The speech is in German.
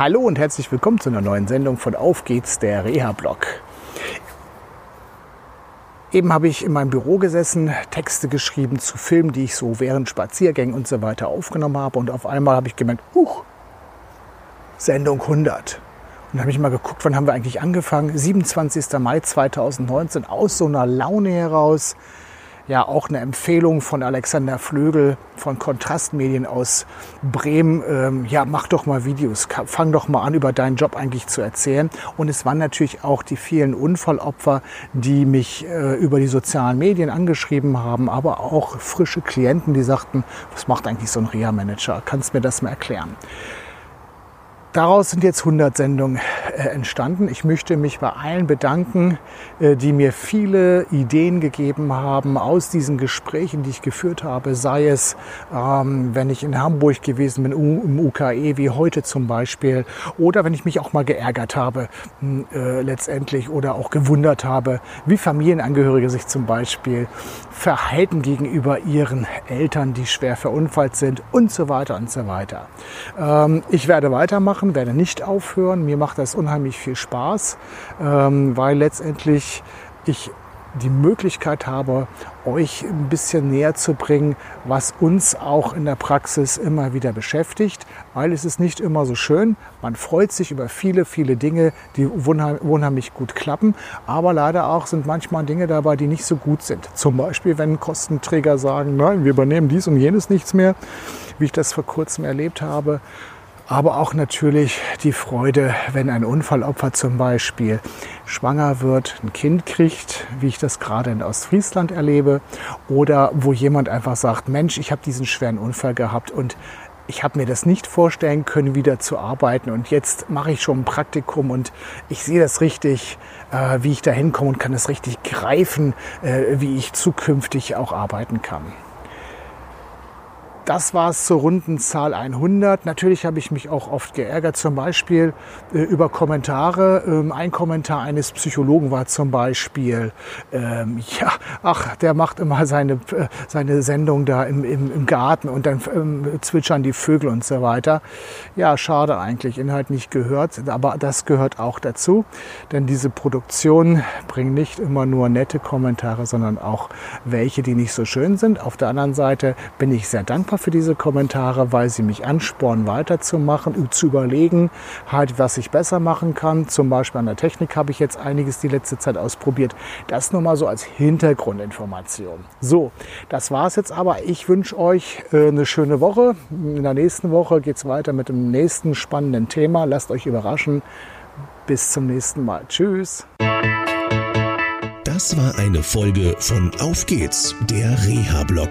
Hallo und herzlich willkommen zu einer neuen Sendung von Auf geht's, der Reha-Blog. Eben habe ich in meinem Büro gesessen, Texte geschrieben zu Filmen, die ich so während Spaziergängen und so weiter aufgenommen habe. Und auf einmal habe ich gemerkt, huch, Sendung 100. Und dann habe ich mal geguckt, wann haben wir eigentlich angefangen? 27. Mai 2019, aus so einer Laune heraus ja auch eine Empfehlung von Alexander Flögel von Kontrastmedien aus Bremen. Ähm, ja, mach doch mal Videos, fang doch mal an, über deinen Job eigentlich zu erzählen. Und es waren natürlich auch die vielen Unfallopfer, die mich äh, über die sozialen Medien angeschrieben haben, aber auch frische Klienten, die sagten, was macht eigentlich so ein Reha-Manager? Kannst du mir das mal erklären? Daraus sind jetzt 100 Sendungen äh, entstanden. Ich möchte mich bei allen bedanken, äh, die mir viele Ideen gegeben haben aus diesen Gesprächen, die ich geführt habe. Sei es, ähm, wenn ich in Hamburg gewesen bin, im UKE, wie heute zum Beispiel, oder wenn ich mich auch mal geärgert habe hm, äh, letztendlich oder auch gewundert habe, wie Familienangehörige sich zum Beispiel verhalten gegenüber ihren Eltern, die schwer verunfallt sind und so weiter und so weiter. Ähm, ich werde weitermachen, werde nicht aufhören. Mir macht das unheimlich viel Spaß, ähm, weil letztendlich ich die Möglichkeit habe, euch ein bisschen näher zu bringen, was uns auch in der Praxis immer wieder beschäftigt, weil es ist nicht immer so schön. Man freut sich über viele, viele Dinge, die unheimlich gut klappen, aber leider auch sind manchmal Dinge dabei, die nicht so gut sind. Zum Beispiel, wenn Kostenträger sagen, nein, wir übernehmen dies und jenes nichts mehr, wie ich das vor kurzem erlebt habe aber auch natürlich die Freude, wenn ein Unfallopfer zum Beispiel schwanger wird, ein Kind kriegt, wie ich das gerade in Ostfriesland erlebe, oder wo jemand einfach sagt, Mensch, ich habe diesen schweren Unfall gehabt und ich habe mir das nicht vorstellen können, wieder zu arbeiten. Und jetzt mache ich schon ein Praktikum und ich sehe das richtig, äh, wie ich da hinkomme und kann es richtig greifen, äh, wie ich zukünftig auch arbeiten kann. Das war es zur runden Zahl 100. Natürlich habe ich mich auch oft geärgert, zum Beispiel äh, über Kommentare. Ähm, ein Kommentar eines Psychologen war zum Beispiel, ähm, ja, ach, der macht immer seine, äh, seine Sendung da im, im, im Garten und dann ähm, zwitschern die Vögel und so weiter. Ja, schade eigentlich, Inhalt nicht gehört, aber das gehört auch dazu, denn diese Produktion bringt nicht immer nur nette Kommentare, sondern auch welche, die nicht so schön sind. Auf der anderen Seite bin ich sehr dankbar für diese Kommentare, weil sie mich anspornen, weiterzumachen, zu überlegen, halt, was ich besser machen kann. Zum Beispiel an der Technik habe ich jetzt einiges die letzte Zeit ausprobiert. Das nur mal so als Hintergrundinformation. So, das war es jetzt aber. Ich wünsche euch äh, eine schöne Woche. In der nächsten Woche geht es weiter mit dem nächsten spannenden Thema. Lasst euch überraschen. Bis zum nächsten Mal. Tschüss. Das war eine Folge von Auf geht's, der Reha-Blog